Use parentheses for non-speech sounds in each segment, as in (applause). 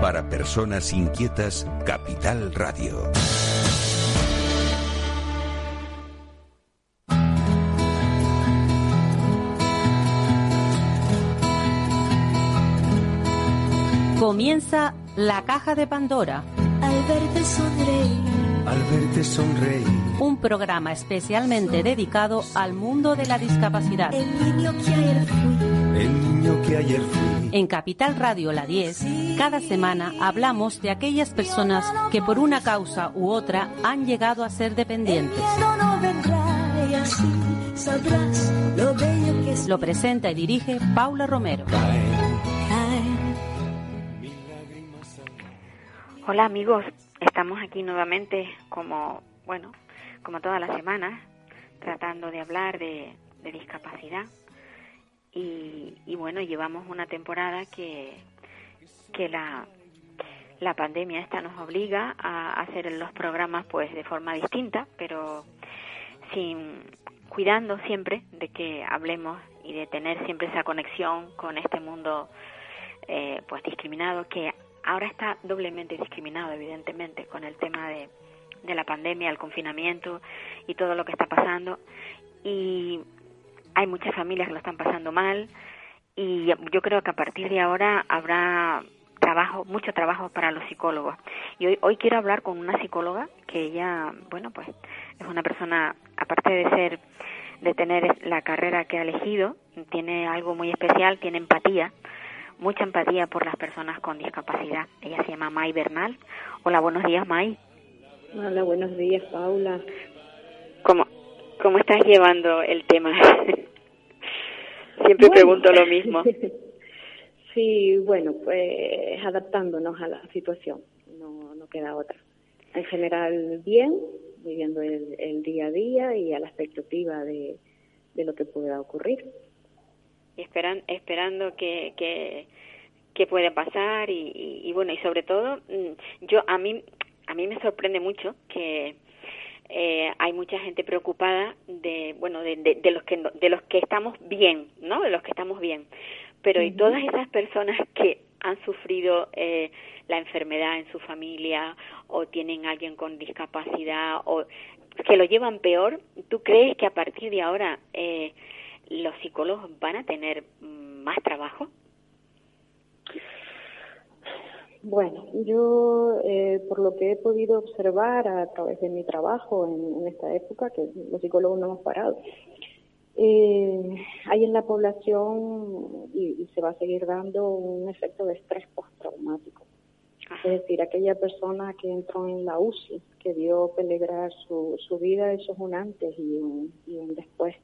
Para personas inquietas, Capital Radio. Comienza la caja de Pandora. Al verte sonreír. Al verte. Un programa especialmente dedicado al mundo de la discapacidad. El niño que ayer fui. El niño que ayer fui. En Capital Radio La 10, cada semana hablamos de aquellas personas que por una causa u otra han llegado a ser dependientes. lo presenta y dirige Paula Romero. Hola amigos, estamos aquí nuevamente como, bueno, como todas las semanas, tratando de hablar de, de discapacidad. Y, y bueno, llevamos una temporada que, que la, la pandemia esta nos obliga a hacer los programas pues de forma distinta, pero sin cuidando siempre de que hablemos y de tener siempre esa conexión con este mundo eh, pues discriminado que ahora está doblemente discriminado evidentemente con el tema de, de la pandemia, el confinamiento y todo lo que está pasando. Y hay muchas familias que lo están pasando mal y yo creo que a partir de ahora habrá trabajo, mucho trabajo para los psicólogos. Y hoy, hoy quiero hablar con una psicóloga que ella, bueno, pues es una persona, aparte de ser, de tener la carrera que ha elegido, tiene algo muy especial, tiene empatía, mucha empatía por las personas con discapacidad. Ella se llama May Bernal. Hola, buenos días, May. Hola, buenos días, Paula. ¿Cómo, cómo estás llevando el tema? (laughs) Siempre Bueno. pregunto lo mismo. (laughs) sí, bueno, pues adaptándonos a la situación, no, no queda otra. En general, bien, viviendo el, el día a día y a la expectativa de, de lo que pueda ocurrir. y esperan, esperando que, que, que pueda pasar y, y, y bueno y sobre todo mm, yo a mí a mí me sorprende mucho que eh, hay mucha gente preocupada de bueno de, de, de los que de los que estamos bien no de los que estamos bien. Pero y todas esas personas que han sufrido eh, la enfermedad en su familia o tienen alguien con discapacidad o que lo llevan peor, ¿tú crees que a partir de ahora eh, los psicólogos van a tener mm, más trabajo? Bueno, yo eh, por lo que he podido observar a través de mi trabajo en, en esta época, que los psicólogos no hemos parado, eh, hay en la población y, y se va a seguir dando un efecto de estrés postraumático. Es decir, aquella persona que entró en la UCI, que vio peligrar su, su vida, eso es un antes y un, y un después.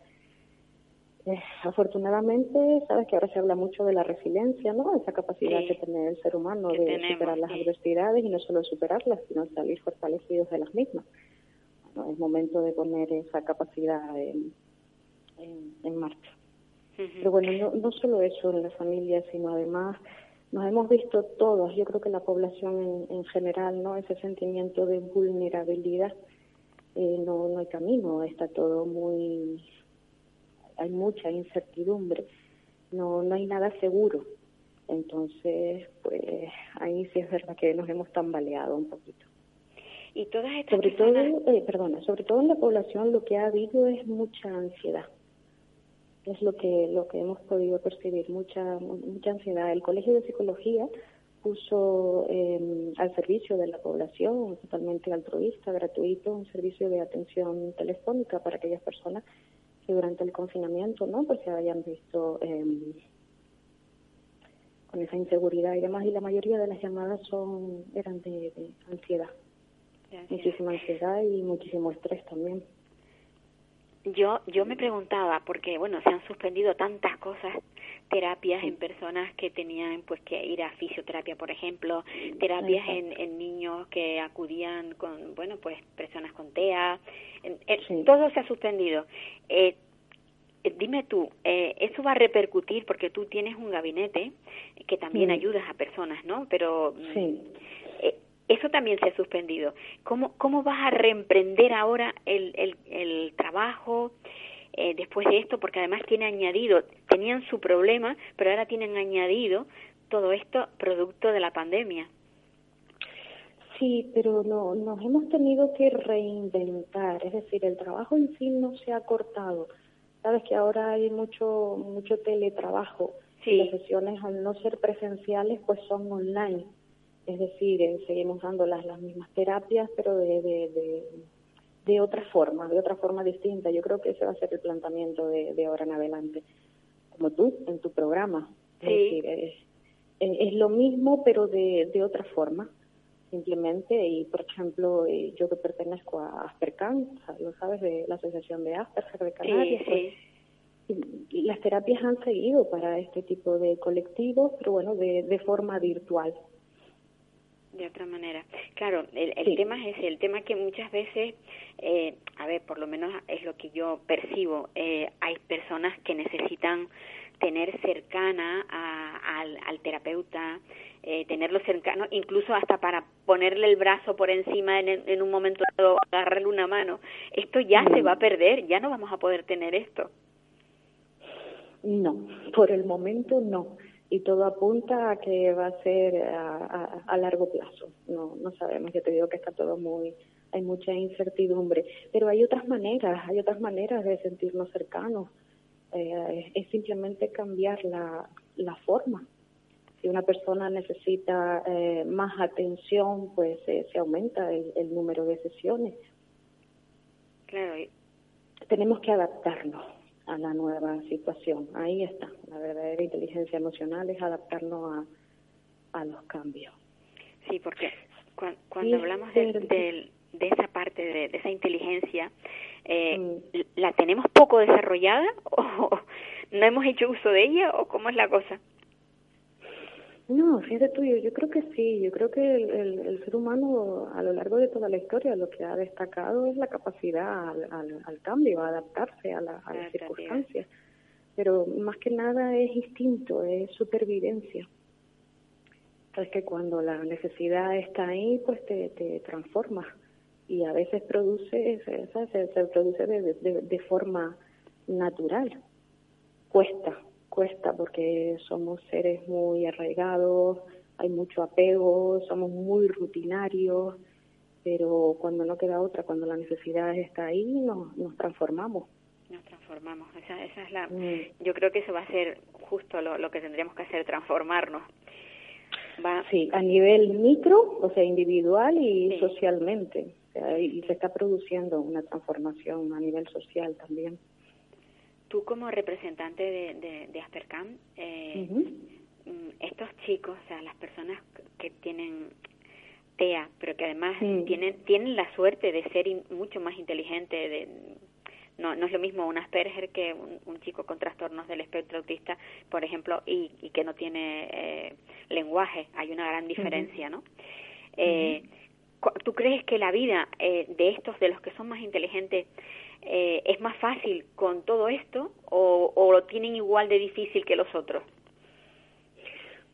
Eh, afortunadamente, sabes que ahora se habla mucho de la resiliencia, ¿no? Esa capacidad Sí. que tiene el ser humano de tenemos, superar las sí. adversidades y no solo superarlas, sino salir fortalecidos de las mismas. Bueno, es momento de poner esa capacidad en, en, en marcha. Pero bueno, no, no solo eso en la familia, sino además nos hemos visto todos, yo creo que la población en, en general, ¿no? Ese sentimiento de vulnerabilidad, eh, no, no hay camino, está todo muy, hay mucha incertidumbre, no, no hay nada seguro. Entonces, pues ahí sí es verdad que nos hemos tambaleado un poquito. Y todas estas Sobre todo, eh, perdona, sobre todo en la población lo que ha habido es mucha ansiedad. Es lo que lo que hemos podido percibir, mucha mucha ansiedad. El Colegio de Psicología puso eh, al servicio de la población, totalmente altruista, gratuito, un servicio de atención telefónica para aquellas personas que durante el confinamiento, ¿no? Pues se hayan visto eh, con esa inseguridad y demás. Y la mayoría de las llamadas son eran de, de ansiedad muchísima ansiedad y muchísimo estrés también. Yo yo me preguntaba porque bueno se han suspendido tantas cosas terapias en personas que tenían pues que ir a fisioterapia por ejemplo terapias en, en niños que acudían con bueno pues personas con TEA en- en- todo se ha suspendido. Eh, eh, dime tú eh, eso va a repercutir porque tú tienes un gabinete que también Mm. ayudas a personas no pero mm, Sí. Eso también se ha suspendido. ¿Cómo, cómo vas a reemprender ahora el, el, el trabajo eh, después de esto? Porque además tiene añadido, tenían su problema, pero ahora tienen añadido todo esto producto de la pandemia. Sí, pero no, nos hemos tenido que reinventar, es decir, el trabajo en sí no se ha cortado. Sabes que ahora hay mucho mucho teletrabajo y las sesiones al no ser presenciales pues son online. Es decir, eh, seguimos dando las, las mismas terapias, pero de, de, de, otra forma, de otra forma distinta. Yo creo que ese va a ser el planteamiento de, de ahora en adelante, como tú en tu programa. Es decir, es, es, lo mismo, pero de, de otra forma simplemente y por ejemplo eh, yo que pertenezco a Aspercan, lo sabes de la asociación de Asperger de Canarias, pues, las terapias han seguido para este tipo de colectivos, pero bueno, de, de forma virtual. De otra manera. Claro, el, el tema es ese, el tema que muchas veces, eh, a ver, por lo menos es lo que yo percibo, eh, hay personas que necesitan tener cercana al, al, terapeuta, eh, tenerlo cercano, incluso hasta para ponerle el brazo por encima en, en un momento dado, agarrarle una mano. Esto ya se va a perder, ya no vamos a poder tener esto. No, por el momento no. Y todo apunta a que va a ser a, a, largo plazo. No, no sabemos. Yo te digo que está todo muy, hay mucha incertidumbre. Pero hay otras maneras, hay otras maneras de sentirnos cercanos. Eh, es simplemente cambiar la, la forma. Si una persona necesita eh, más atención, pues eh, se aumenta el, el número de sesiones. Claro. Tenemos que adaptarnos a la nueva situación. Ahí está, la verdadera inteligencia emocional es adaptarnos a, a los cambios. Sí, porque cuando, hablamos de, de, esa parte, de, esa inteligencia, eh, mm. ¿la tenemos poco desarrollada (laughs) o no hemos hecho uso de ella o cómo es la cosa? No, fíjate tú, yo, creo que sí, yo creo que el, el, ser humano a lo largo de toda la historia lo que ha destacado es la capacidad al, al, cambio, a adaptarse a, la, a las circunstancias, pero más que nada es instinto, es supervivencia. Es que cuando la necesidad está ahí, pues te, te transformas y a veces produce, se, se, se produce de, de, de forma natural, cuesta, cuesta porque somos seres muy arraigados, hay mucho apego, somos muy rutinarios, pero cuando no queda otra, cuando la necesidad está ahí, nos, nos transformamos. Nos transformamos, esa, esa es la... Mm. Yo creo que eso va a ser justo lo, lo que tendríamos que hacer, transformarnos. Va. Sí, a nivel micro, o sea, individual y socialmente. y se está produciendo una transformación a nivel social también tú como representante de, de, de Aspercam, eh, mm, estos chicos, o sea, las personas que tienen TEA, pero que además tienen tienen la suerte de ser mucho más inteligentes, de, no, no es lo mismo un Asperger que un, chico con trastornos del espectro autista, por ejemplo, y, y que no tiene eh, lenguaje. Hay una gran diferencia, ¿no? Eh, ¿Tú crees que la vida eh, de estos, de los que son más inteligentes, eh, es más fácil con todo esto o, lo tienen igual de difícil que los otros?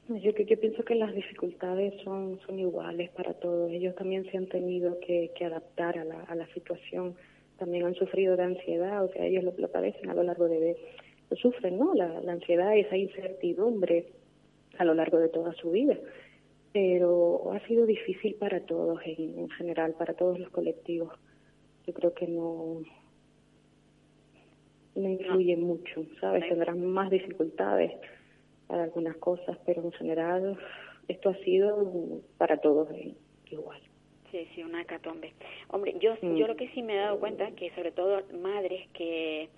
Yo, pienso que las dificultades son, son iguales para todos. Ellos también se han tenido que, adaptar a la, a la situación. También han sufrido de ansiedad, o sea, ellos lo, lo padecen a lo largo de... Lo sufren, ¿no? La, la ansiedad, esa incertidumbre a lo largo de toda su vida. Pero ha sido difícil para todos en general, para todos los colectivos. Yo creo que no, no influye mucho, ¿sabes? Tendrán más dificultades para algunas cosas, pero en general esto ha sido para todos igual. Sí, sí, una hecatombe. Hombre, yo, mm. yo lo que sí me he dado cuenta que sobre todo madres que,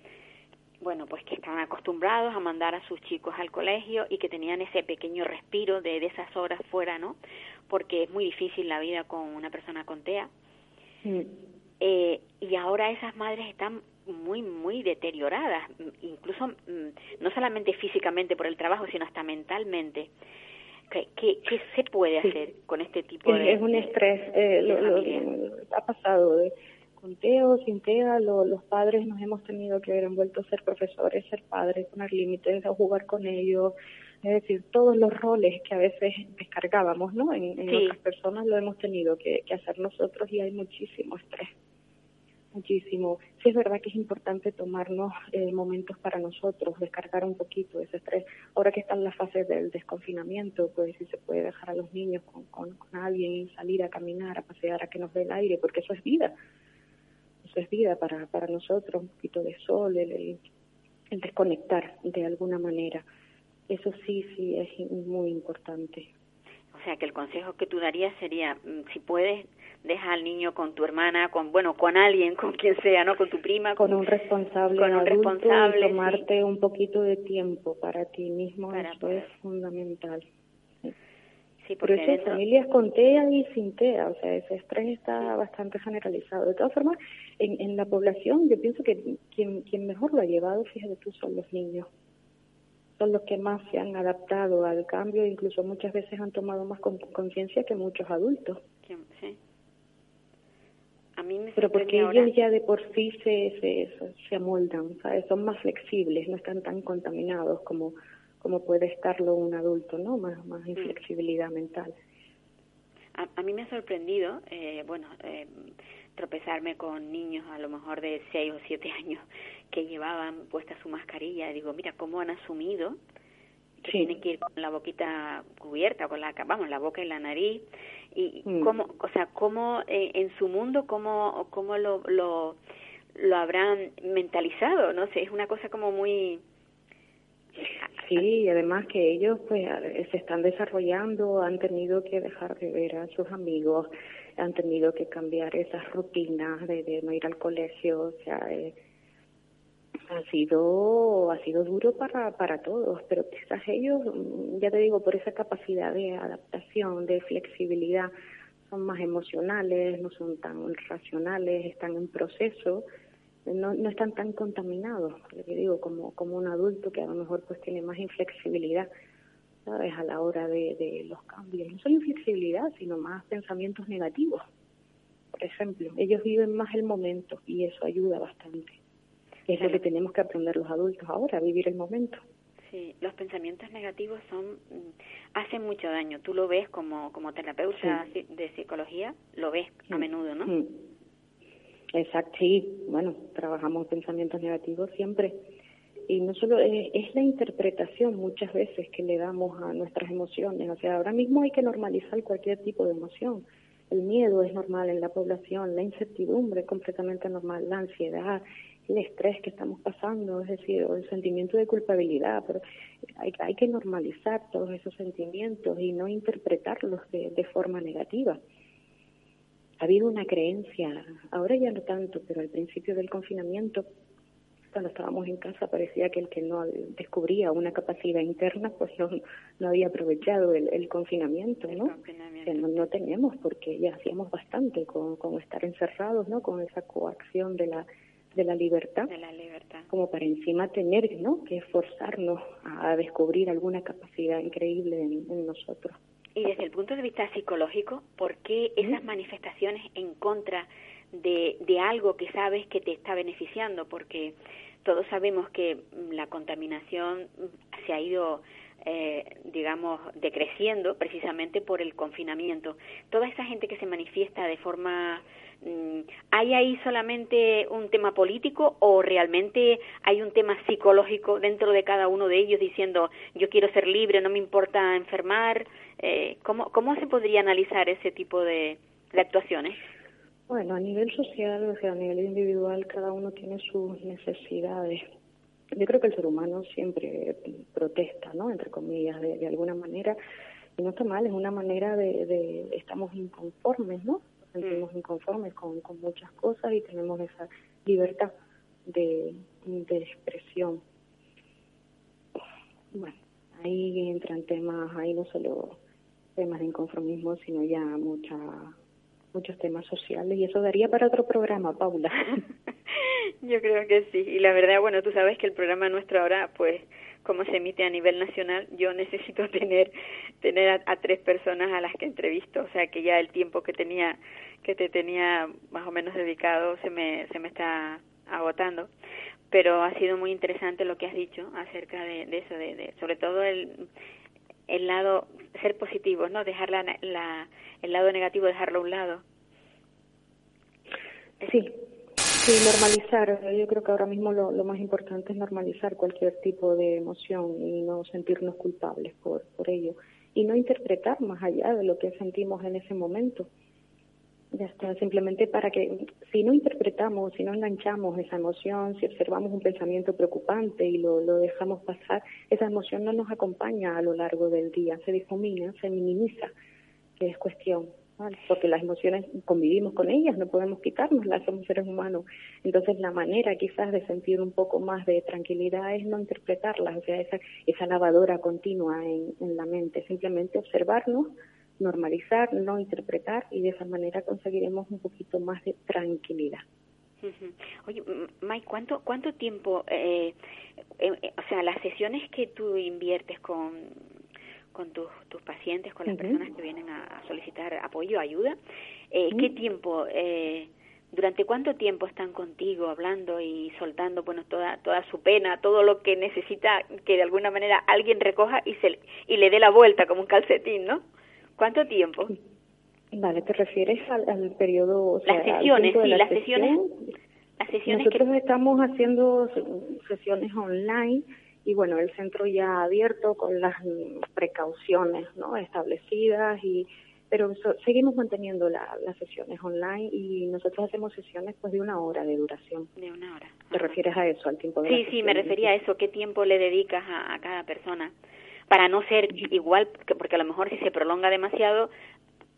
bueno, pues que están acostumbrados a mandar a sus chicos al colegio y que tenían ese pequeño respiro de, de esas horas fuera, ¿no? Porque es muy difícil la vida con una persona con TEA. Mm. Eh, y ahora esas madres están muy, muy deterioradas, incluso mm, no solamente físicamente por el trabajo, sino hasta mentalmente. ¿Qué, qué, qué se puede hacer con este tipo de... Es un estrés, eh, lo, ha pasado de, con TEO, sin TEA, los padres nos hemos tenido que ver envueltos a ser profesores, ser padres, poner límites, a jugar con ellos, es decir, todos los roles que a veces descargábamos ¿no? en, en otras personas lo hemos tenido que, que hacer nosotros y hay muchísimo estrés muchísimo. Sí es verdad que es importante tomarnos eh, momentos para nosotros, descargar un poquito ese estrés. Ahora que están las fases del desconfinamiento, pues si se puede dejar a los niños con, con, alguien y salir a caminar, a pasear, a que nos dé el aire, porque eso es vida. Eso es vida para, para nosotros, un poquito de sol, el, el desconectar de alguna manera. Eso sí, sí es muy importante. O sea, que el consejo que tú darías sería, mm, si puedes, deja al niño con tu hermana, con bueno, con alguien, (laughs) con quien sea, ¿no? Con tu prima, con, un responsable, con un responsable, y tomarte un poquito de tiempo para ti mismo, eso es fundamental. Sí. porque Pero eso, familias con TEA y sin TEA, o sea, ese estrés está bastante generalizado. De todas formas, en, en la población yo pienso que quien, quien mejor lo ha llevado, fíjate tú, son los niños son los que más se han adaptado al cambio incluso muchas veces han tomado más conciencia que muchos adultos. Sí. Mí me Pero porque ellos ya de por sí se, se, se amoldan, ¿sabes? son más flexibles, no están tan contaminados como, como puede estarlo un adulto, ¿no? Más, más mm. inflexibilidad mental. A, a, mí me ha sorprendido, eh, bueno, eh, tropezarme con niños a lo mejor de 6 o 7 (laughs) años que llevaban puesta su mascarilla. Digo, mira, cómo han asumido tienen que ir con la boquita cubierta, con la, vamos, la boca y la nariz, y mm. cómo, o sea, cómo eh, en su mundo, cómo, cómo lo, lo, lo habrán mentalizado, no sé, es una cosa como muy... Sí, y además que ellos pues se están desarrollando, han tenido que dejar de ver a sus amigos, han tenido que cambiar esas rutinas de, de no ir al colegio, o sea, eh, ha sido ha sido duro para para todos pero quizás ellos mm, ya te digo por esa capacidad de adaptación de flexibilidad son más emocionales no son tan racionales están en proceso no no están tan contaminados te digo como como un adulto que a lo mejor pues tiene más inflexibilidad sabes a la hora de, de los cambios. No solo inflexibilidad sino más pensamientos negativos. Por ejemplo ellos viven más el momento y eso ayuda bastante es lo que tenemos que aprender los adultos ahora, a vivir el momento. Sí, los pensamientos negativos son mm, hacen mucho daño. Tú lo ves como como terapeuta de psicología, lo ves a menudo, ¿no? Exacto, sí. Bueno, trabajamos pensamientos negativos siempre. Y no solo es, es, la interpretación muchas veces que le damos a nuestras emociones. O sea, ahora mismo hay que normalizar cualquier tipo de emoción. El miedo es normal en la población, la incertidumbre es completamente normal, la ansiedad, el estrés que estamos pasando, es decir, el sentimiento de culpabilidad, pero hay, hay que normalizar todos esos sentimientos y no interpretarlos de, de forma negativa. Ha habido una creencia, ahora ya no tanto, pero al principio del confinamiento, cuando estábamos en casa, parecía que el que no descubría una capacidad interna, pues no, no había aprovechado el, el confinamiento, ¿no? Que no, no tenemos, porque ya hacíamos bastante con, con estar encerrados, ¿no? Con esa coacción de la de la libertad, de la libertad. como para encima tener ¿no? que esforzarnos a descubrir alguna capacidad increíble en, nosotros. Y desde el punto de vista psicológico, ¿por qué esas manifestaciones en contra de, de algo que sabes que te está beneficiando? Porque todos sabemos que la contaminación se ha ido eh, digamos, decreciendo precisamente por el confinamiento. Toda esa gente que se manifiesta de forma Mm, ¿Hay ahí solamente un tema político o realmente hay un tema psicológico dentro de cada uno de ellos diciendo yo quiero ser libre, no me importa enfermar? Eh, ¿cómo, ¿Cómo se podría analizar ese tipo de, de actuaciones? Bueno, a nivel social, o sea, a nivel individual, cada uno tiene sus necesidades. Yo creo que el ser humano siempre protesta, ¿no? Entre comillas, de, de alguna manera. Y no está mal, es una manera de, de estamos inconformes, ¿no? Sentimos mm. inconformes con, con muchas cosas y tenemos esa libertad de, de expresión. Bueno, ahí entran temas, ahí no solo temas de inconformismo, sino ya mucha, muchos temas sociales y eso daría para otro programa, Paula. (laughs) Yo creo que sí. Y la verdad, bueno, tú sabes que el programa nuestro ahora, pues, como se emite a nivel nacional, yo necesito (laughs) tener tener a, tres personas a las que entrevisto, o sea que ya el tiempo que tenía que te tenía más o menos dedicado se me se me está agotando, pero ha sido muy interesante lo que has dicho acerca de, eso, de, sobre todo el el lado ser positivo, no dejar la, la, el lado negativo dejarlo a un lado. Sí, Sí, normalizar. Yo creo que ahora mismo lo, más importante es normalizar cualquier tipo de emoción y no sentirnos culpables por, por ello. Y no interpretar más allá de lo que sentimos en ese momento. Ya está, simplemente para que si no interpretamos, si no enganchamos esa emoción, si observamos un pensamiento preocupante y lo, lo dejamos pasar, esa emoción no nos acompaña a lo largo del día, se difumina, se minimiza, que es cuestión porque las emociones convivimos con ellas, no podemos quitárnoslas, somos seres humanos. Entonces la manera quizás de sentir un poco más de tranquilidad es no interpretarlas, o sea, esa, esa lavadora continua en, en la mente, simplemente observarnos, normalizar, no interpretar y de esa manera conseguiremos un poquito más de tranquilidad. Oye, Mike, ¿cuánto, cuánto tiempo, eh, eh, o sea, las sesiones que tú inviertes con con tus, tus pacientes, con las personas que vienen a, solicitar apoyo, ayuda. Eh, ¿Qué tiempo, eh, durante cuánto tiempo están contigo hablando y soltando, bueno, toda, toda su pena, todo lo que necesita que de alguna manera alguien recoja y, se, y le dé la vuelta como un calcetín, ¿no? ¿Cuánto tiempo? Vale, ¿te refieres al, periodo? las sesiones, sí, las sesiones. Las sesiones Nosotros estamos haciendo sesiones online y bueno, el centro ya abierto con las precauciones ¿no? establecidas y pero seguimos manteniendo las sesiones online y nosotros hacemos sesiones pues de una hora de duración. De una hora. ¿Te refieres a eso, al tiempo de Sí, sí, me refería a eso. ¿Qué tiempo le dedicas a, cada persona? Para no ser igual, porque a lo mejor si se prolonga demasiado,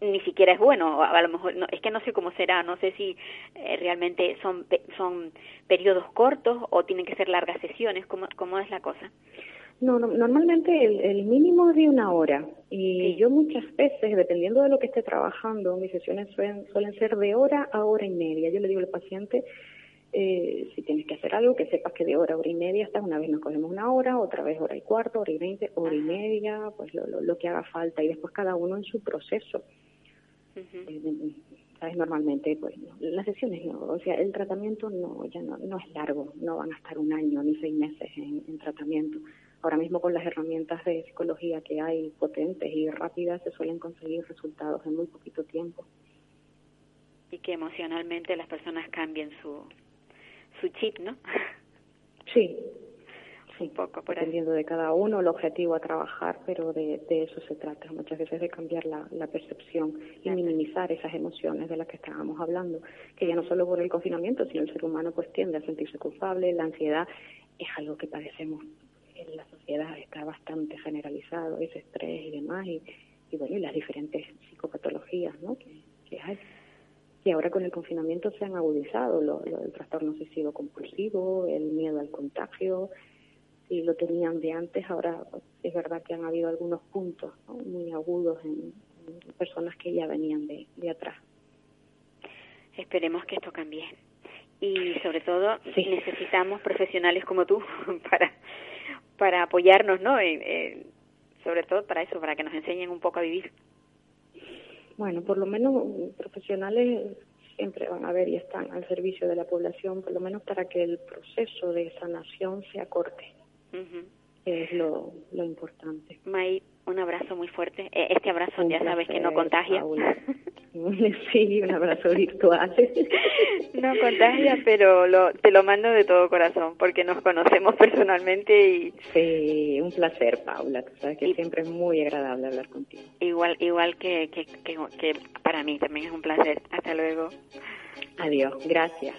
ni siquiera es bueno a lo mejor no, es que no sé cómo será no sé si eh, realmente son son periodos cortos o tienen que ser largas sesiones cómo cómo es la cosa no, normalmente el, mínimo es de una hora y yo muchas veces dependiendo de lo que esté trabajando mis sesiones suelen, suelen ser de hora a hora y media. Yo le digo al paciente eh, si tienes que hacer algo, que sepas que de hora a hora y media estás, una vez nos cogemos una hora, otra vez hora y cuarto, hora y veinte, hora y media, pues lo, lo, lo que haga falta y después cada uno en su proceso. Eh, ¿Sabes? Normalmente, pues las sesiones no, o sea, el tratamiento no, ya no, no es largo, no van a estar un año ni seis meses en, tratamiento. Ahora mismo con las herramientas de psicología que hay potentes y rápidas se suelen conseguir resultados en muy poquito tiempo. Y que emocionalmente las personas cambien su, su chip, ¿no? Sí, un poco por dependiendo de cada uno el objetivo a trabajar, pero de, de eso se trata. Muchas veces de cambiar la, la percepción y minimizar esas emociones de las que estábamos hablando, que ya no solo por el confinamiento, sino el ser humano pues tiende a sentirse culpable, la ansiedad es algo que padecemos en la sociedad, está bastante generalizado, ese estrés y demás, y, y bueno, y las diferentes psicopatologías ¿no? que, que hay. Y ahora con el confinamiento se han agudizado lo, lo, el trastorno obsesivo compulsivo, el miedo al contagio, y lo tenían de antes, ahora es verdad que han habido algunos puntos muy agudos en, personas que ya venían de, de atrás. Esperemos que esto cambie. Y sobre todo necesitamos profesionales como tú (laughs) para, para apoyarnos, ¿no? sobre todo para eso, para que nos enseñen un poco a vivir. Bueno, por lo menos profesionales siempre van a haber y están al servicio de la población, por lo menos para que el proceso de sanación sea corte es lo, lo importante. May, un abrazo muy fuerte. E, este abrazo ya sabes que no contagia. (laughs) Sí, un abrazo virtual. (laughs) No contagia, pero lo, te lo mando de todo corazón porque nos conocemos personalmente y... Sí, un placer, Paula. Tú sabes que siempre es muy agradable hablar contigo. Igual, igual que, que, que para mí también es un placer. Hasta luego. Adiós, gracias.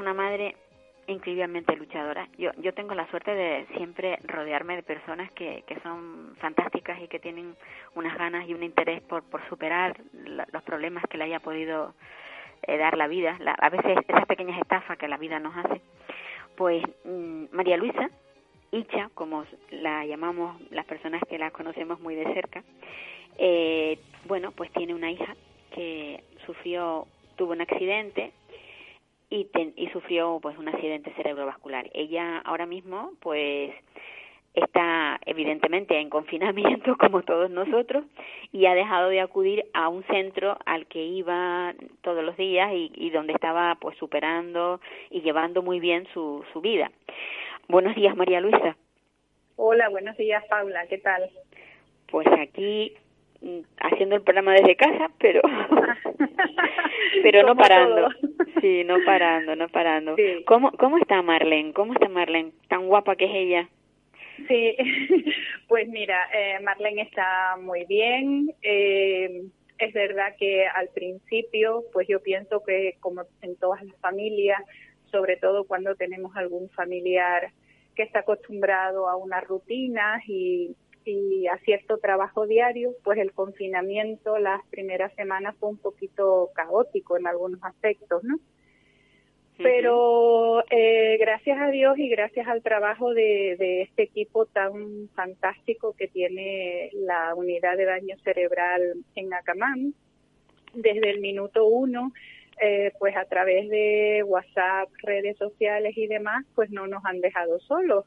Una madre increíblemente luchadora. Yo, yo tengo la suerte de siempre rodearme de personas que, que son fantásticas y que tienen unas ganas y un interés por, por superar los problemas que le haya podido eh, dar la vida, a veces esas pequeñas estafas que la vida nos hace. Pues mm, María Luisa, Icha, como la llamamos las personas que la conocemos muy de cerca, eh, bueno, pues tiene una hija que sufrió, tuvo un accidente y, y sufrió pues un accidente cerebrovascular. Ella ahora mismo pues está evidentemente en confinamiento (laughs) como todos nosotros y ha dejado de acudir a un centro al que iba todos los días y, y donde estaba pues superando y llevando muy bien su, su vida. Buenos días María Luisa. Hola, buenos días Paula, ¿qué tal? Pues aquí Mm, haciendo el programa desde casa, pero (laughs) pero no parando. (laughs) Sí, no parando, no parando. ¿Cómo cómo está Marlene? ¿Cómo está Marlene? Tan guapa que es ella. Sí, (laughs) pues mira, eh, Marlene está muy bien. Eh, es verdad que al principio, pues yo pienso que como en todas las familias, sobre todo cuando tenemos algún familiar que está acostumbrado a unas rutinas y y a cierto trabajo diario, pues el confinamiento las primeras semanas fue un poquito caótico en algunos aspectos, ¿no? Pero eh, gracias a Dios y gracias al trabajo de, de, este equipo tan fantástico que tiene la unidad de daño cerebral en Acamán, desde el minuto uno, eh, pues a través de WhatsApp, redes sociales y demás, pues no nos han dejado solos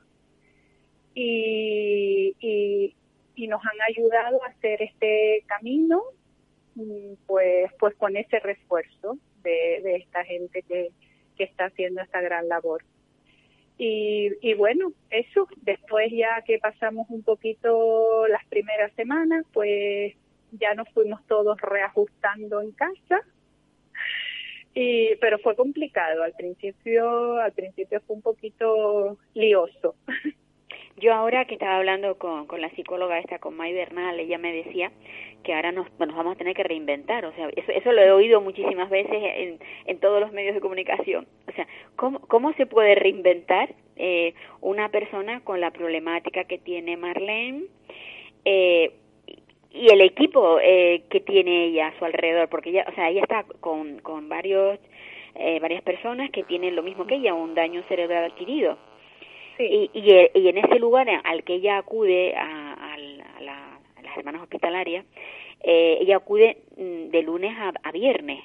y, y, y nos han ayudado a hacer este camino mm, pues pues con ese refuerzo de, de esta gente que, que está haciendo esta gran labor. Y, y bueno, eso, después ya que pasamos un poquito las primeras semanas, pues ya nos fuimos todos reajustando en casa. Y, pero fue complicado al principio, al principio fue un poquito lioso. (laughs) Yo ahora que estaba hablando con, con la psicóloga esta, con May Bernal, ella me decía que ahora nos, nos vamos a tener que reinventar. O sea, eso, eso lo he oído muchísimas veces en, en todos los medios de comunicación. O sea, ¿cómo, cómo se puede reinventar eh, una persona con la problemática que tiene Marlene eh, y el equipo eh, que tiene ella a su alrededor? Porque ella, o sea, ella está con, con varios, eh, varias personas que tienen lo mismo que ella, un daño cerebral adquirido. Y, y, en ese lugar al que ella acude a, a, la, a las hermanas hospitalarias, eh, ella acude mm, de lunes a, viernes.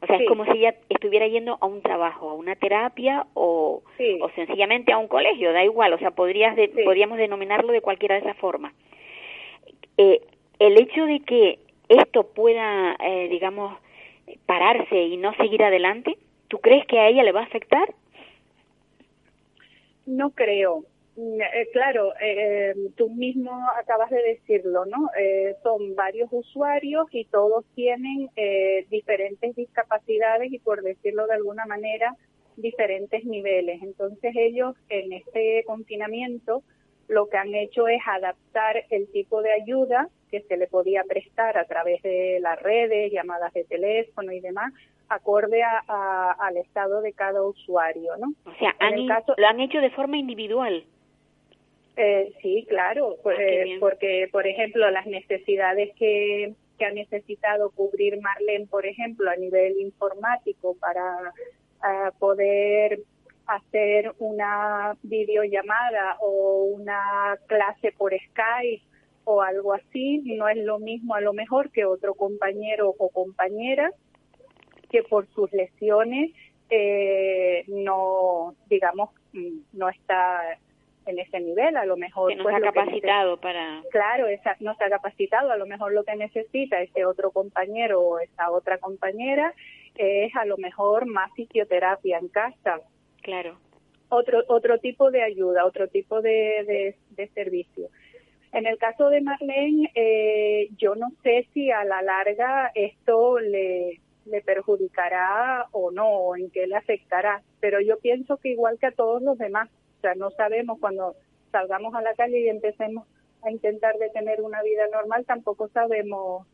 O sea, es como si ella estuviera yendo a un trabajo, a una terapia o, o sencillamente a un colegio, da igual, o sea, podrías podríamos denominarlo de cualquiera de esas formas. Eh, el hecho de que esto pueda, eh, digamos, pararse y no seguir adelante, ¿tú crees que a ella le va a afectar? No creo. Mm, eh, claro, eh, tú mismo acabas de decirlo, ¿no? Eh, son varios usuarios y todos tienen eh, diferentes discapacidades y, por decirlo de alguna manera, diferentes niveles. Entonces ellos en este confinamiento lo que han hecho es adaptar el tipo de ayuda que se le podía prestar a través de las redes, llamadas de teléfono y demás, acorde a, al estado de cada usuario, ¿no? O sea, lo han hecho de forma individual. Eh, sí, claro, pues, ah, porque, por ejemplo, las necesidades que, que ha necesitado cubrir Marlene, por ejemplo, a nivel informático para poder hacer una videollamada o una clase por Skype o algo así, no es lo mismo a lo mejor que otro compañero o compañera que por sus lesiones eh, no, digamos, mm, no está en ese nivel, a lo mejor... Que no pues, se ha capacitado para... Claro, esa, no ha capacitado, a lo mejor lo que necesita ese otro compañero o esa otra compañera es a lo mejor más fisioterapia en casa. Claro. Otro, otro tipo de ayuda, otro tipo de, de, servicio. En el caso de Marlene, eh, yo no sé si a la larga esto le, le perjudicará o no, o en qué le afectará. Pero yo pienso que igual que a todos los demás, o sea, no sabemos cuando salgamos a la calle y empecemos a intentar de tener una vida normal, tampoco sabemos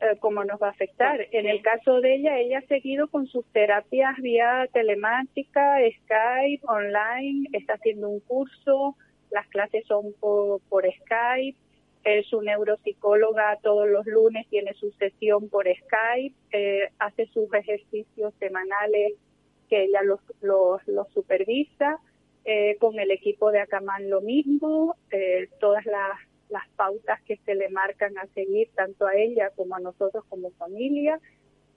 eh, cómo nos va a afectar. En el caso de ella, ella ha seguido con sus terapias vía telemática, Skype, online, está haciendo un curso, las clases son por, por Skype, es su neuropsicóloga todos los lunes tiene su sesión por Skype, eh, hace sus ejercicios semanales que ella los, los, supervisa, eh, con el equipo de Acamán lo mismo, eh, todas las, las pautas que se le marcan a seguir tanto a ella como a nosotros como familia,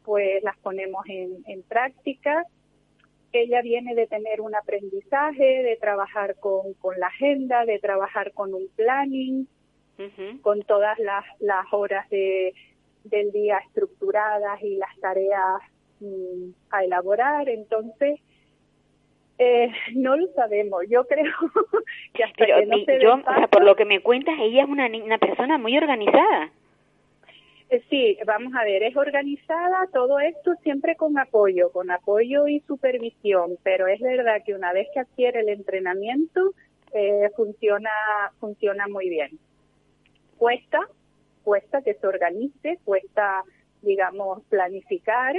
pues las ponemos en, en práctica. Ella viene de tener un aprendizaje, de trabajar con, con la agenda, de trabajar con un planning, con todas las, las horas de, del día estructuradas y las tareas mm, a elaborar. Entonces, eh, no lo sabemos. Yo creo (laughs) que hasta que no se yo, o sea, por lo que me cuentas, ella es una, una persona muy organizada. Eh, sí, vamos a ver, es organizada todo esto siempre con apoyo, con apoyo y supervisión, pero es verdad que una vez que adquiere el entrenamiento, eh, funciona, funciona muy bien cuesta, cuesta que se organice, cuesta, digamos, planificar,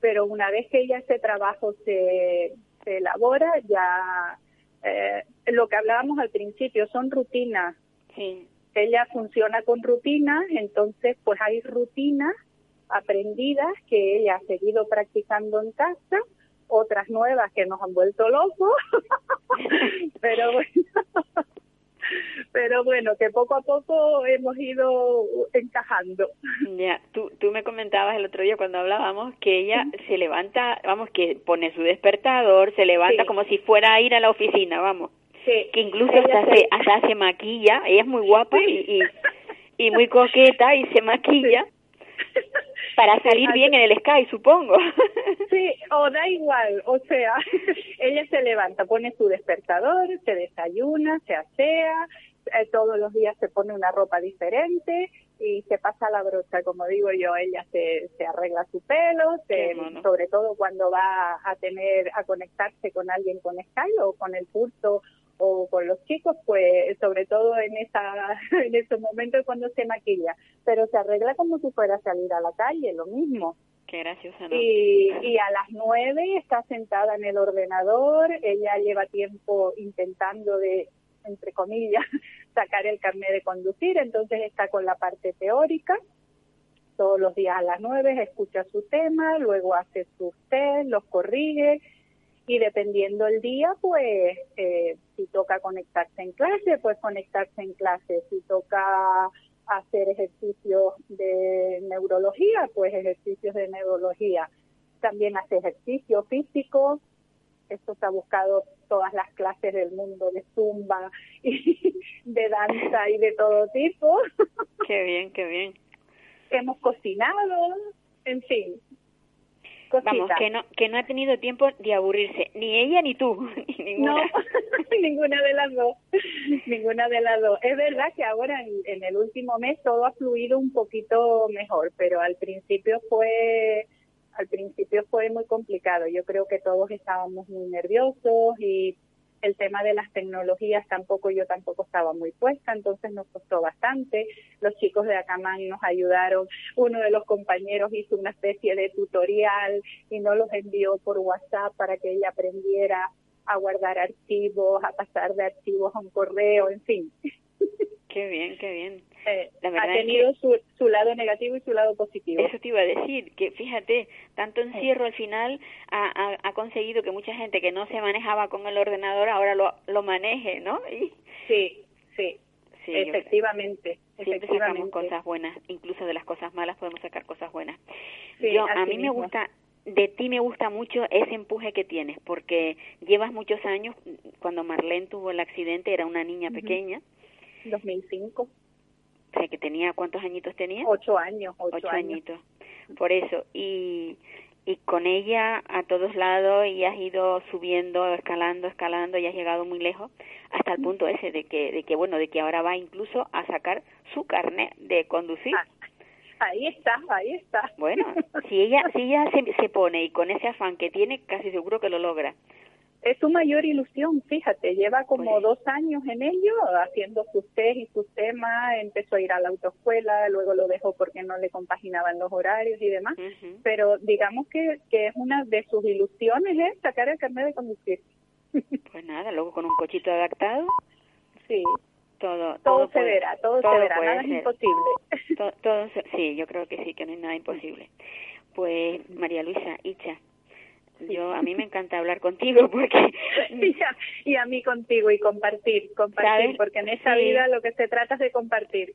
pero una vez que ya ese trabajo se, se elabora, ya eh, lo que hablábamos al principio son rutinas. Sí. Ella funciona con rutinas, entonces pues hay rutinas aprendidas que ella ha seguido practicando en casa, otras nuevas que nos han vuelto locos, (laughs) pero bueno, pero bueno, que poco a poco hemos ido encajando. Ya, tú, tú me comentabas el otro día cuando hablábamos que ella se levanta, vamos, que pone su despertador, se levanta como si fuera a ir a la oficina, vamos. Sí. Que incluso hasta se, hasta se maquilla, ella es muy guapa y, y, y, muy coqueta y se maquilla. Para salir bien en el Sky, supongo. (laughs) Sí, o da igual, o sea, (laughs) ella se levanta, pone su despertador, se desayuna, se asea, eh, todos los días se pone una ropa diferente y se pasa la brocha, como digo yo, ella se, se arregla su pelo, sobre todo cuando va a tener, a conectarse con alguien con Sky o con el pulso o con los chicos, pues sobre todo en esa (laughs) en esos momentos cuando se maquilla, pero se arregla como si fuera a salir a la calle, lo mismo. Qué graciosa, ¿no? Y, y a las nueve está sentada en el ordenador, ella lleva tiempo intentando de, entre comillas, (laughs) sacar el carnet de conducir, entonces está con la parte teórica, todos los días a las nueve escucha su tema, luego hace sus test, los corrige, y dependiendo el día, pues eh, si toca conectarse en clase, pues conectarse en clase, si toca hacer ejercicios de neurología, pues ejercicios de neurología. También hace ejercicio físico, esto se ha buscado todas las clases del mundo de zumba (laughs) y de danza y de todo tipo. Qué bien, qué bien. Hemos cocinado, en fin, Vamos, que no, que no ha tenido tiempo de aburrirse, ni ella ni tú, (laughs) ninguna. No, (laughs) ninguna de las dos, ninguna de las dos. Es verdad que ahora en, en, el último mes todo ha fluido un poquito mejor, pero al principio fue, al principio fue muy complicado. Yo creo que todos estábamos muy nerviosos y el tema de las tecnologías tampoco yo tampoco estaba muy puesta, entonces nos costó bastante. Los chicos de Acamán nos ayudaron. Uno de los compañeros hizo una especie de tutorial y nos los envió por WhatsApp para que ella aprendiera a guardar archivos, a pasar de archivos a un correo, en fin. Qué bien, qué bien. Ha tenido su, su lado negativo y su lado positivo. Eso te iba a decir, que fíjate, tanto encierro al final ha, ha, conseguido que mucha gente que no se manejaba con el ordenador ahora lo, lo maneje, ¿no? Y... Sí, sí, sí, efectivamente. Siempre sacamos cosas buenas, incluso de las cosas malas podemos sacar cosas buenas. yo A mí me gusta, de ti me gusta mucho ese empuje que tienes, porque llevas muchos años, cuando Marlene tuvo el accidente era una niña pequeña, 2005. O sea, que tenía, ¿cuántos añitos tenía? Ocho años, ocho, añitos. Por eso, y, y con ella a todos lados y has ido subiendo, escalando, escalando y has llegado muy lejos hasta el punto ese de que, de que bueno, de que ahora va incluso a sacar su carnet de conducir. Ah, ahí está, ahí está. Bueno, si ella, si ella se, se pone y con ese afán que tiene, casi seguro que lo logra es su mayor ilusión, fíjate, lleva como pues dos años en ello, haciendo sus test y sus temas, empezó a ir a la autoescuela, luego lo dejó porque no le compaginaban los horarios y demás, pero digamos que, que es una de sus ilusiones es sacar el carnet de conducir. (laughs) Pues nada, luego con un cochito adaptado. Sí. Todo, todo, se verá, todo, se verá, nada es imposible. todo, sí, yo creo que sí, que no hay nada imposible. Pues María Luisa, Icha, yo a mí me encanta hablar contigo porque (laughs) y a, mí contigo y compartir compartir porque en esa vida lo que se trata es de compartir.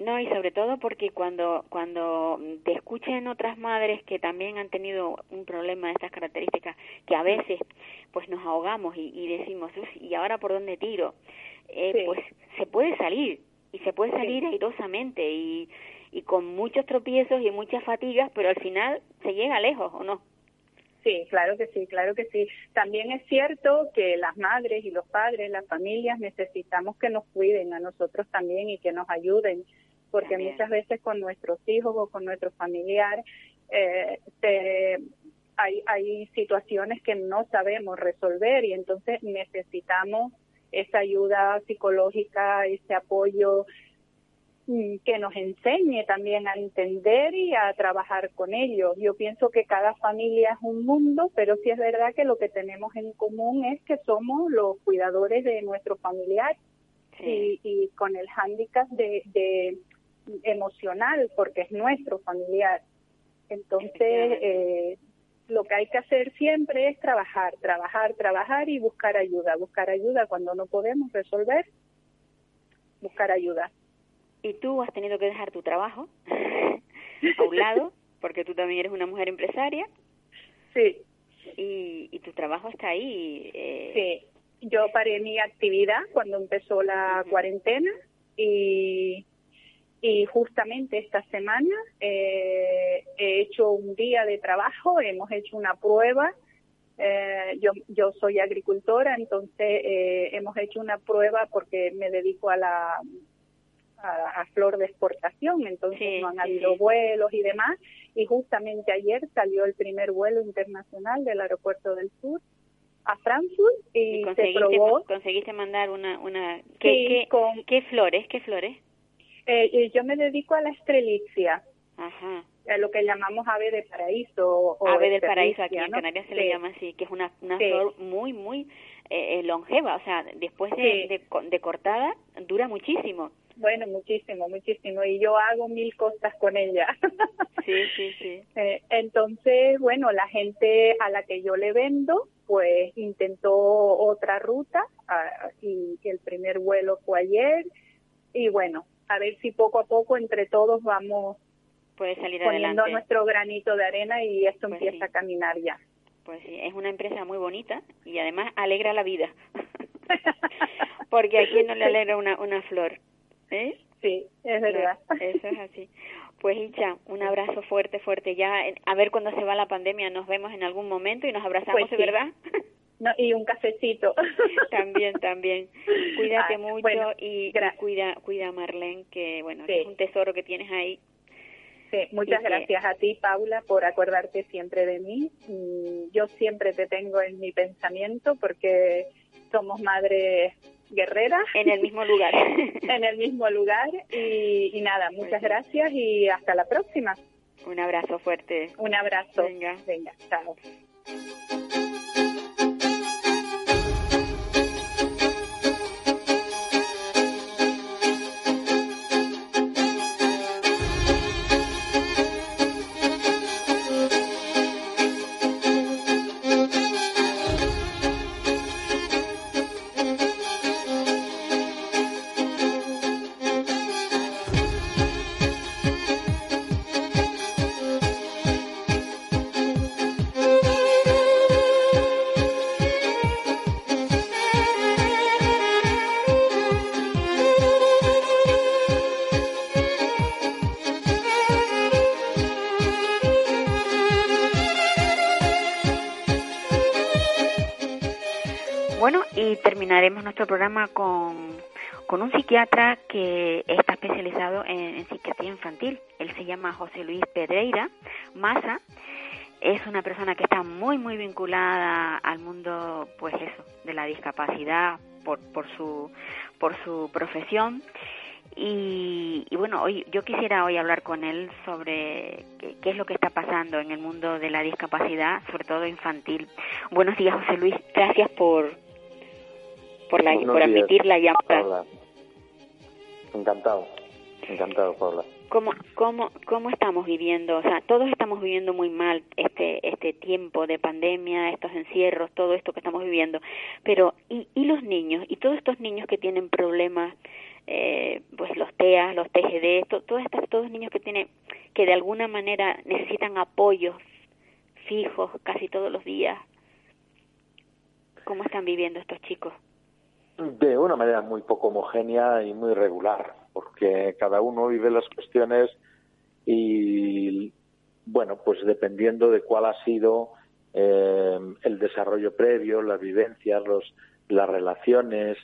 No y sobre todo porque cuando cuando te escuchen otras madres que también han tenido un problema de estas características que a veces pues nos ahogamos y, decimos y ahora por dónde tiro eh, pues se puede salir y se puede salir airosamente y y con muchos tropiezos y muchas fatigas pero al final se llega lejos o no Sí, claro que sí, claro que sí. También es cierto que las madres y los padres, las familias, necesitamos que nos cuiden a nosotros también y que nos ayuden, porque muchas veces con nuestros hijos o con nuestro familiar eh, hay, hay situaciones que no sabemos resolver y entonces necesitamos esa ayuda psicológica, ese apoyo que nos enseñe también a entender y a trabajar con ellos. Yo pienso que cada familia es un mundo, pero sí es verdad que lo que tenemos en común es que somos los cuidadores de nuestro familiar y, con el hándicap de, emocional, porque es nuestro familiar. Entonces, eh, lo que hay que hacer siempre es trabajar, trabajar, trabajar y buscar ayuda, buscar ayuda cuando no podemos resolver, buscar ayuda y tú has tenido que dejar tu trabajo (laughs) a un lado, porque tú también eres una mujer empresaria. Sí. Y, y tu trabajo está ahí. Eh... Sí, yo paré mi actividad cuando empezó la cuarentena y, y justamente esta semana eh, he hecho un día de trabajo, hemos hecho una prueba. Eh, yo, yo soy agricultora, entonces eh, hemos hecho una prueba porque me dedico a la a, flor de exportación, entonces no han habido vuelos y demás. Y justamente ayer salió el primer vuelo internacional del aeropuerto del sur a Frankfurt y, se probó. ¿Conseguiste mandar una, una ¿qué, qué, flores? ¿Qué flores? Eh, yo me dedico a la estrelitzia. Ajá. A lo que llamamos ave de paraíso. O ave del paraíso, aquí en Canarias se le llama así, que es una, una flor muy, muy eh, eh, longeva, o sea, después de, de cortada dura muchísimo. Bueno, muchísimo, muchísimo. Y yo hago mil cosas con ella. (laughs) Sí, sí, sí. Eh, entonces, bueno, la gente a la que yo le vendo, pues intentó otra ruta ah, y el primer vuelo fue ayer. Y bueno, a ver si poco a poco entre todos vamos Puede salir poniendo nuestro granito de arena y esto pues empieza a caminar ya. Pues sí, es una empresa muy bonita y además alegra la vida. (laughs) Porque a quién no le alegra una, una flor. ¿Eh? Sí, es verdad. eso es así. Pues Icha, un abrazo fuerte, fuerte. Ya, a ver cuando se va la pandemia, nos vemos en algún momento y nos abrazamos, pues ¿verdad? No, y un cafecito. (laughs) También, también. Cuídate mucho y, cuida, cuida a Marlene, que bueno, es un tesoro que tienes ahí. Sí, muchas gracias a ti, Paula, por acordarte siempre de mí. Yo siempre te tengo en mi pensamiento porque somos madres guerreras. En el mismo lugar. (laughs) en el mismo lugar. Y, nada, muchas pues gracias y hasta la próxima. Un abrazo fuerte. Un abrazo. Venga. Venga, chao. Nuestro programa con, un psiquiatra que está especializado en, psiquiatría infantil. Él se llama José Luis Pedreira Maza es una persona que está muy, muy vinculada al mundo, pues eso, de la discapacidad por, su, por su profesión. Y, bueno, hoy yo quisiera hoy hablar con él sobre qué, es lo que está pasando en el mundo de la discapacidad, sobre todo infantil. Buenos días, José Luis. Gracias por por, la, por admitir la llamada. Encantado, encantado hablar. ¿Cómo, cómo, ¿Cómo estamos viviendo? O sea, todos estamos viviendo muy mal este, este tiempo de pandemia, estos encierros, todo esto que estamos viviendo. Pero, ¿y, y los niños? ¿Y todos estos niños que tienen problemas, eh, pues los TEA, los TGD, todos estos todos niños que tienen, que de alguna manera necesitan apoyos fijos casi todos los días? ¿Cómo están viviendo estos chicos? De una manera muy poco homogénea y muy regular porque cada uno vive las cuestiones y, bueno, pues dependiendo de cuál ha sido eh, el desarrollo previo, las vivencias, los, las relaciones,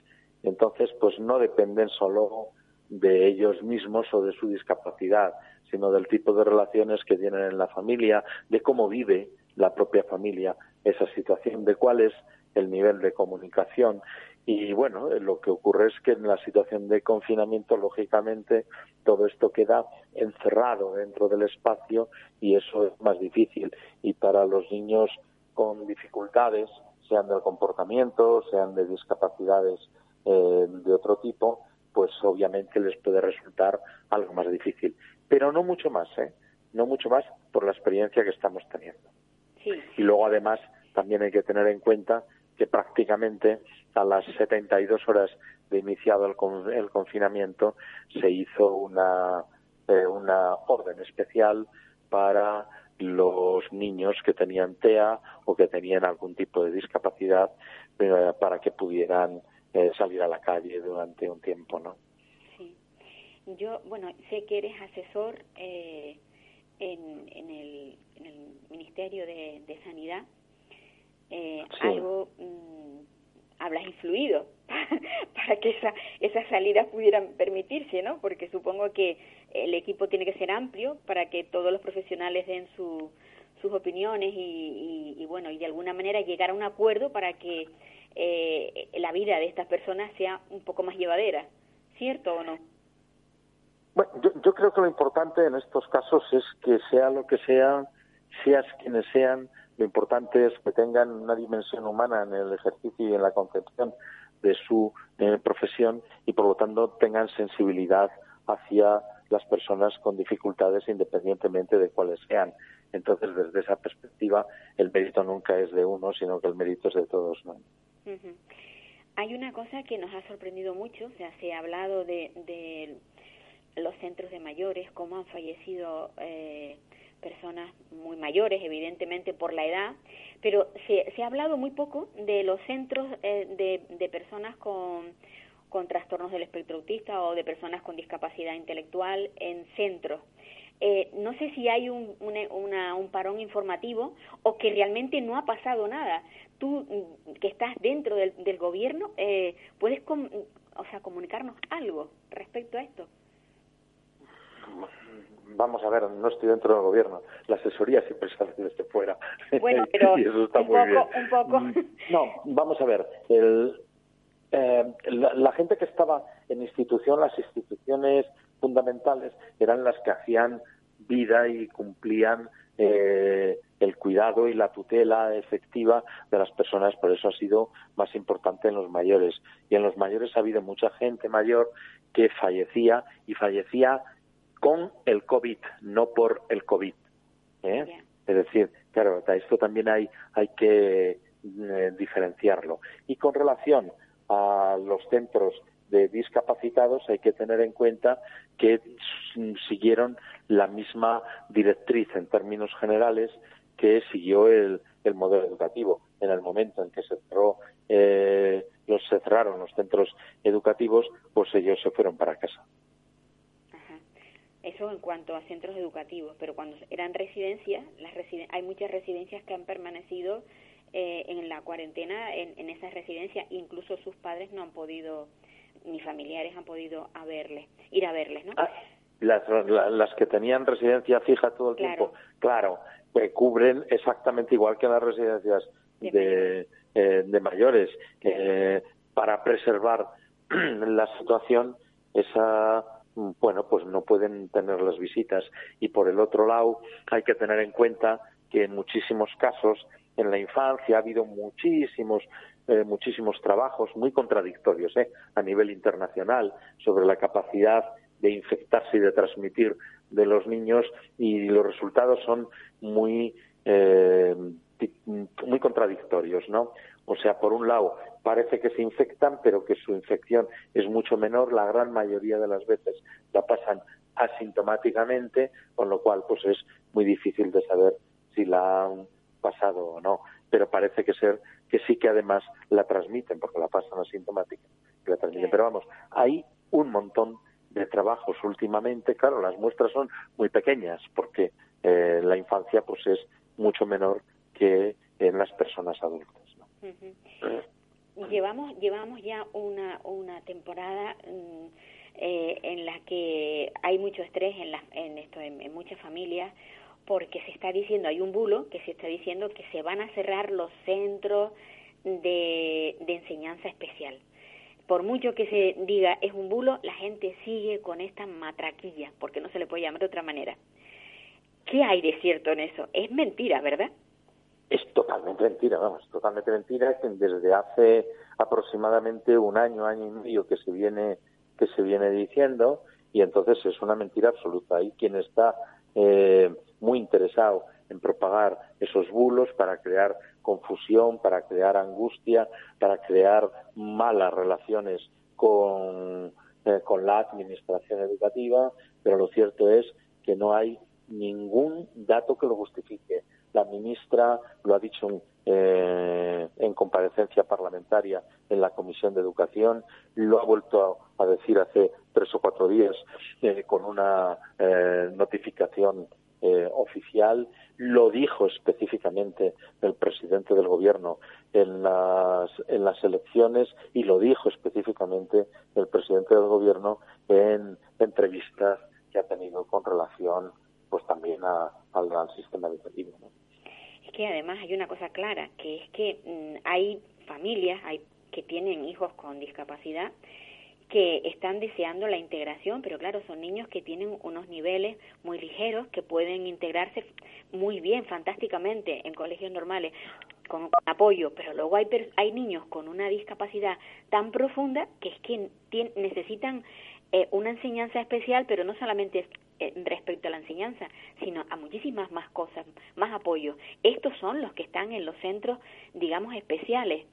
entonces pues no dependen solo de ellos mismos o de su discapacidad, sino del tipo de relaciones que tienen en la familia, de cómo vive la propia familia esa situación, de cuál es el nivel de comunicación y bueno, eh, lo que ocurre es que en la situación de confinamiento, lógicamente, todo esto queda encerrado dentro del espacio y eso es más difícil. Y para los niños con dificultades, sean del comportamiento, sean de discapacidades eh, de otro tipo, pues obviamente les puede resultar algo más difícil. Pero no mucho más, ¿eh? No mucho más por la experiencia que estamos teniendo. Y luego, además, también hay que tener en cuenta que prácticamente a las 72 horas de iniciado el, el confinamiento se hizo una, eh, una orden especial para los niños que tenían TEA o que tenían algún tipo de discapacidad eh, para que pudieran eh, salir a la calle durante un tiempo, ¿no? Sí. Yo, bueno, sé que eres asesor en, en, el, en el Ministerio de Sanidad eh, algo mm, habrás influido (laughs) para que esa, esas salidas pudieran permitirse, ¿no? Porque supongo que el equipo tiene que ser amplio para que todos los profesionales den su, sus opiniones y, y, bueno, y de alguna manera llegar a un acuerdo para que eh, la vida de estas personas sea un poco más llevadera, ¿cierto o no? Bueno, yo, yo creo que lo importante en estos casos es que sea lo que sea, seas quienes sean, lo importante es que tengan una dimensión humana en el ejercicio y en la concepción de su eh, profesión y por lo tanto tengan sensibilidad hacia las personas con dificultades independientemente de cuáles sean. Entonces, desde esa perspectiva, el mérito nunca es de uno, sino que el mérito es de todos. ¿no? Hay una cosa que nos ha sorprendido mucho, o sea, se ha hablado de, de los centros de mayores, cómo han fallecido eh, personas muy mayores, evidentemente por la edad, pero se, se ha hablado muy poco de los centros eh, de, de, personas con, con trastornos del espectro autista o de personas con discapacidad intelectual en centros. Eh, no sé si hay un, una, un parón informativo o que realmente no ha pasado nada. Tú, mm, que estás dentro del, del gobierno, eh, ¿puedes o sea, comunicarnos algo respecto a esto? Vamos a ver, no estoy dentro del gobierno, la asesoría siempre sale desde fuera. Bueno, (laughs) pero un, poco, un poco. Mm, no, vamos a ver, el, eh, la, gente que estaba en institución, las instituciones fundamentales eran las que hacían vida y cumplían eh, el cuidado y la tutela efectiva de las personas, por eso ha sido más importante en los mayores. Y en los mayores ha habido mucha gente mayor que fallecía y fallecía con el COVID, no por el COVID. ¿eh? Es decir, claro, esto también hay, hay que eh, diferenciarlo. Y con relación a los centros de discapacitados hay que tener en cuenta que siguieron la misma directriz en términos generales que siguió el, el modelo educativo. En el momento en que se cerró, eh, los se cerraron los centros educativos, pues ellos se fueron para casa. Eso en cuanto a centros educativos, pero cuando eran residencias, las hay muchas residencias que han permanecido eh, en la cuarentena en, esas residencias, incluso sus padres no han podido, ni familiares han podido a verles, ir a verles, ¿no? Ah, las, las que tenían residencia fija todo el tiempo, claro, pues cubren exactamente igual que las residencias de, de, de mayores. Eh, para preservar (clears throat) la situación, esa bueno, pues no pueden tener las visitas. Y por el otro lado, hay que tener en cuenta que en muchísimos casos, en la infancia, ha habido muchísimos eh, muchísimos trabajos muy contradictorios eh, a nivel internacional sobre la capacidad de infectarse y de transmitir de los niños y los resultados son muy eh, muy contradictorios, ¿no? O sea, por un lado, parece que se infectan, pero que su infección es mucho menor, la gran mayoría de las veces la pasan asintomáticamente, con lo cual pues es muy difícil de saber si la han pasado o no, pero parece que ser que sí que además la transmiten porque la pasan asintomática, la transmiten. Pero vamos, hay un montón de trabajos últimamente, claro, las muestras son muy pequeñas porque eh, la infancia pues es mucho menor que en las personas adultas. Llevamos llevamos ya una una temporada mm, eh, en la que hay mucho estrés en en esto en, muchas familias porque se está diciendo hay un bulo que se está diciendo que se van a cerrar los centros de, de enseñanza especial por mucho que se diga es un bulo, la gente sigue con esta matraquilla, porque no se le puede llamar de otra manera. ¿Qué hay de cierto en eso? Es mentira, ¿verdad? Es totalmente mentira, vamos, totalmente mentira que desde hace aproximadamente un año, año y medio que se viene que se viene diciendo y entonces es una mentira absoluta. Hay quien está eh, muy interesado en propagar esos bulos para crear confusión, para crear angustia, para crear malas relaciones con, eh, con la administración educativa, pero lo cierto es que no hay ningún dato que lo justifique. La ministra lo ha dicho eh, en comparecencia parlamentaria en la Comisión de Educación, lo ha vuelto a, decir hace tres o cuatro días eh, con una eh, notificación oficial, lo dijo específicamente el presidente del Gobierno en las, en las elecciones y lo dijo específicamente el presidente del Gobierno en entrevistas que ha tenido con relación pues también al, sistema educativo. ¿no? Es que además hay una cosa clara, que es que mm, hay familias hay, que tienen hijos con discapacidad que están deseando la integración, pero claro, son niños que tienen unos niveles muy ligeros, que pueden integrarse muy bien, fantásticamente, en colegios normales, con, apoyo, pero luego hay, hay niños con una discapacidad tan profunda que es que necesitan eh, una enseñanza especial, pero no solamente eh, respecto a la enseñanza, sino a muchísimas más cosas, más apoyo. Estos son los que están en los centros, digamos, especiales.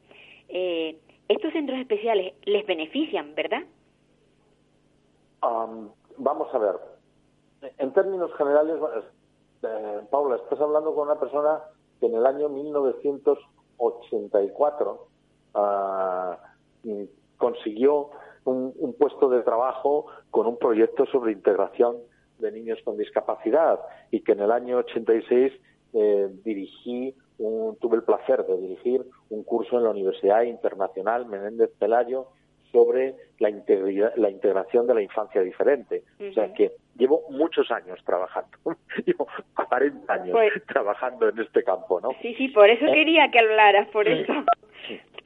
Eh, estos centros especiales les benefician, ¿verdad? vamos a ver. En términos generales, eh, Paula, estás hablando con una persona que en el año 1984 ah, consiguió un, un, puesto de trabajo con un proyecto sobre integración de niños con discapacidad y que en el año 86 eh, dirigí, un, tuve el placer de dirigir un curso en la Universidad Internacional Menéndez Pelayo sobre la, la integración de la infancia diferente. O sea que llevo muchos años trabajando, (laughs) llevo 40 años pues trabajando en este campo, ¿no? Sí, sí, por eso ¿Eh? quería que hablaras, por eso.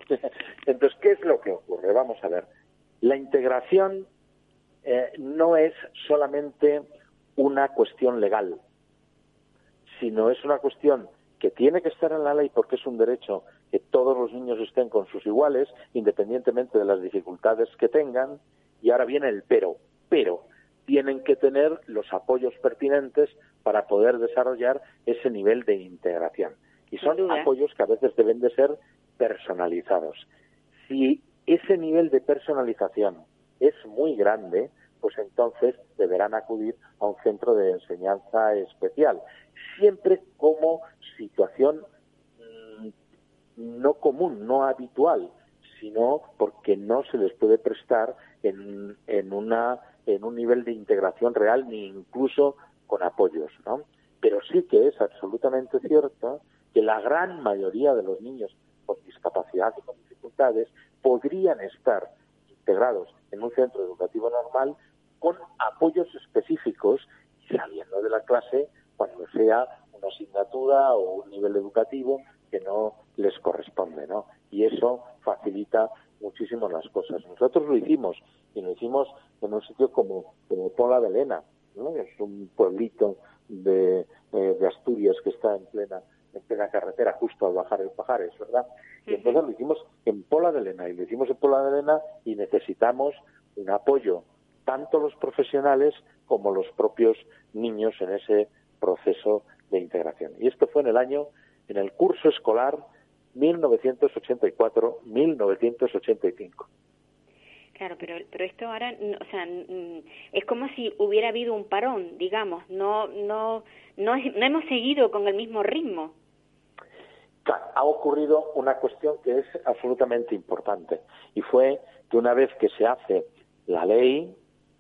(laughs) Entonces, ¿qué es lo que ocurre? Vamos a ver. La integración eh, no es solamente una cuestión legal, sino es una cuestión que tiene que estar en la ley porque es un derecho que todos los niños estén con sus iguales, independientemente de las dificultades que tengan. Y ahora viene el pero, pero tienen que tener los apoyos pertinentes para poder desarrollar ese nivel de integración. Y son apoyos que a veces deben de ser personalizados. Si ese nivel de personalización es muy grande, pues entonces deberán acudir a un centro de enseñanza especial, siempre como situación mm, no común, no habitual, sino porque no se les puede prestar en, en, una, en un nivel de integración real ni incluso con apoyos, ¿no? Pero sí que es absolutamente cierto que la gran mayoría de los niños con discapacidad y con dificultades podrían estar integrados en un centro educativo normal con apoyos específicos y saliendo de la clase cuando sea una asignatura o un nivel educativo que no les corresponde, ¿no? Y eso facilita muchísimo las cosas. Nosotros lo hicimos y lo hicimos en un sitio como, como Pola de Elena, ¿no? Es un pueblito de, eh, de Asturias que está en plena en plena carretera, justo al bajar el Pajares, ¿verdad? Y entonces lo hicimos en Pola de Elena, y lo hicimos en Pola de Elena y necesitamos un apoyo, tanto los profesionales como los propios niños en ese proceso de integración. Y esto fue en el año, en el curso escolar 1984-1985. Claro, pero, pero esto ahora, o sea, es como si hubiera habido un parón, digamos, no, no, no, no hemos seguido con el mismo ritmo. ha ocurrido una cuestión que es absolutamente importante y fue que una vez que se hace la ley,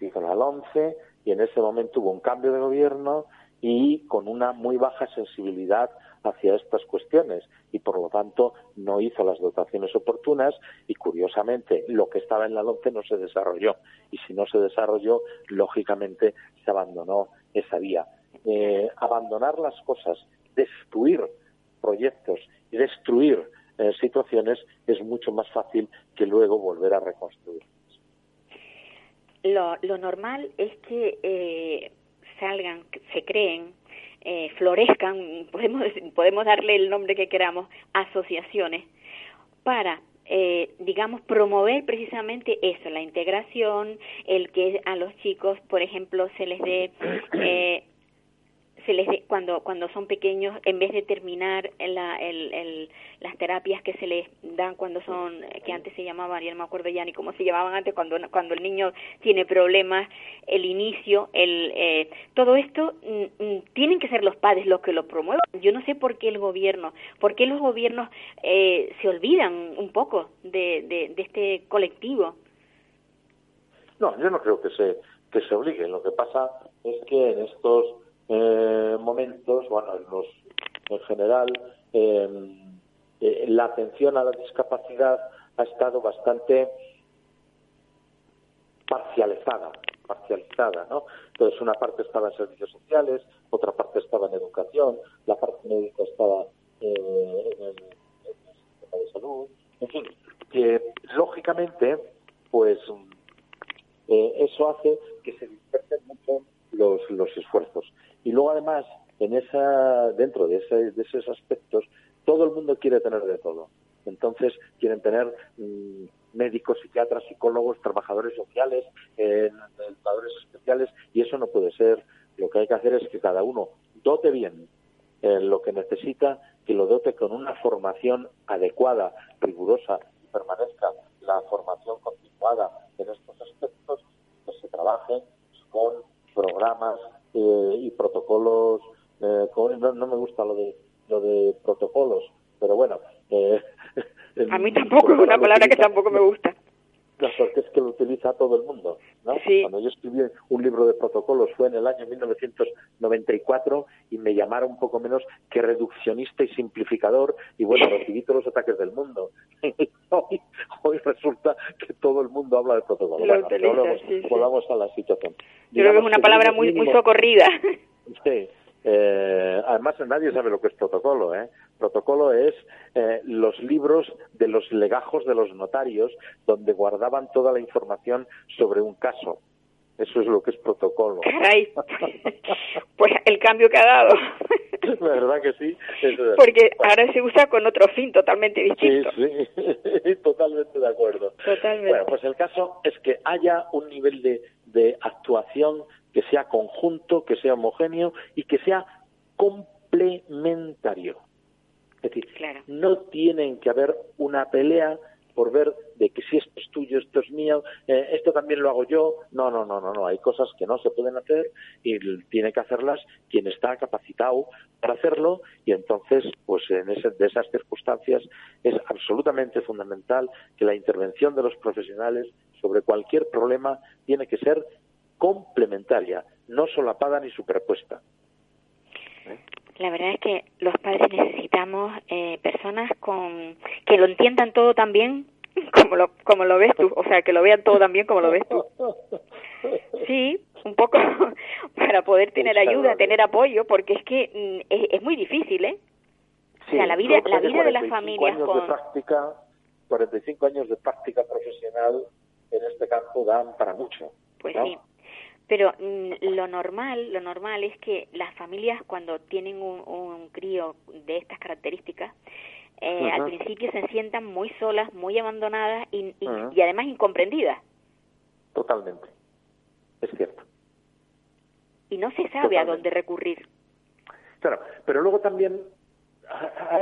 hizo la 11 y en ese momento hubo un cambio de gobierno y con una muy baja sensibilidad hacia estas cuestiones y por lo tanto no hizo las dotaciones oportunas y curiosamente lo que estaba en la LONCE no se desarrolló y si no se desarrolló lógicamente se abandonó esa vía. Eh, abandonar las cosas, destruir proyectos y destruir eh, situaciones es mucho más fácil que luego volver a reconstruir. Lo, lo normal es que eh, salgan, se creen eh, florezcan, (laughs) podemos, podemos darle el nombre que queramos, asociaciones, para, eh, digamos, promover precisamente eso, la integración, el que a los chicos, por ejemplo, se les dé (clears throat) eh, se les cuando cuando son pequeños en vez de terminar el, las terapias que se les dan cuando son que antes se llamaban ya no me acuerdo ya ni cómo se llamaban antes cuando cuando el niño tiene problemas el inicio el eh, todo esto mm, mm, tienen que ser los padres los que lo promuevan. Yo no sé por qué el gobierno por qué los gobiernos eh, se olvidan un poco de, de, de este colectivo. No yo no creo que se que se obliguen. Lo que pasa es que en estos eh, momentos, bueno, en, los, en general, em, eh, la atención a la discapacidad ha estado bastante parcializada, parcializada, ¿no? Entonces una parte estaba en servicios sociales, otra parte estaba en educación, la parte médica estaba eh, en el, sistema de salud, en fin, que lógicamente, pues eh, eso hace que se dispersen mucho los, los esfuerzos. Y luego además, en esa, dentro de, ese, de esos aspectos, todo el mundo quiere tener de todo. Entonces quieren tener mm, médicos, psiquiatras, psicólogos, trabajadores sociales, eh, educadores especiales, y eso no puede ser. Lo que hay que hacer es que cada uno dote bien eh, lo que necesita, que lo dote con una formación adecuada, rigurosa, y permanezca la formación continuada en estos aspectos, que se trabaje con programas eh, y protocolos. Eh, no, no, me gusta lo de lo de protocolos, pero bueno. Eh, (laughs) a mí tampoco es una palabra que tampoco me gusta. La suerte es que lo utiliza todo el mundo. ¿no? Cuando yo escribí un libro de protocolos fue en el año 1994 y me llamaron un poco menos que reduccionista y simplificador y bueno, (laughs) recibí todos los ataques del mundo. (laughs) hoy, hoy resulta que todo el mundo habla de protocolos. volvamos, a la situación. Yo creo que es una palabra muy, muy socorrida. (laughs) Sí. Eh, además, nadie sabe lo que es protocolo. ¿eh? Protocolo es eh, los libros de los legajos de los notarios donde guardaban toda la información sobre un caso. Eso es lo que es protocolo. (laughs) pues el cambio que ha dado. (laughs) La verdad que sí. Porque ahora se usa con otro fin totalmente distinto. Sí, sí, (laughs) totalmente de acuerdo. Totalmente. Bueno, pues el caso es que haya un nivel de, de actuación que sea conjunto, que sea homogéneo y que sea complementario. Es decir, no tienen que haber una pelea por ver de que si esto es tuyo, esto es mío, eh, esto también lo hago yo. No, no, no, no, no. Hay cosas que no se pueden hacer y tiene que hacerlas quien está capacitado para hacerlo y entonces, pues en ese, de esas circunstancias es absolutamente fundamental que la intervención de los profesionales sobre cualquier problema tiene que ser complementaria, no solapada ni superpuesta. La verdad es que los padres necesitamos eh, personas con que lo entiendan todo también (laughs) como lo, como lo ves tú, o sea, que lo vean todo también como lo ves tú. Sí, un poco (laughs) para poder tener ayuda, tener apoyo, porque es que mm, es, es muy difícil, ¿eh? o sea, la vida, la vida de las familias con... De práctica, 45 años de práctica profesional en este campo dan para mucho. Pues sí. Pero mm, lo normal, lo normal es que las familias cuando tienen un, un crío de estas características, eh, al principio se sientan muy solas, muy abandonadas y, y, además incomprendidas. Totalmente, es cierto. Y no se sabe a dónde recurrir. Claro, pero luego también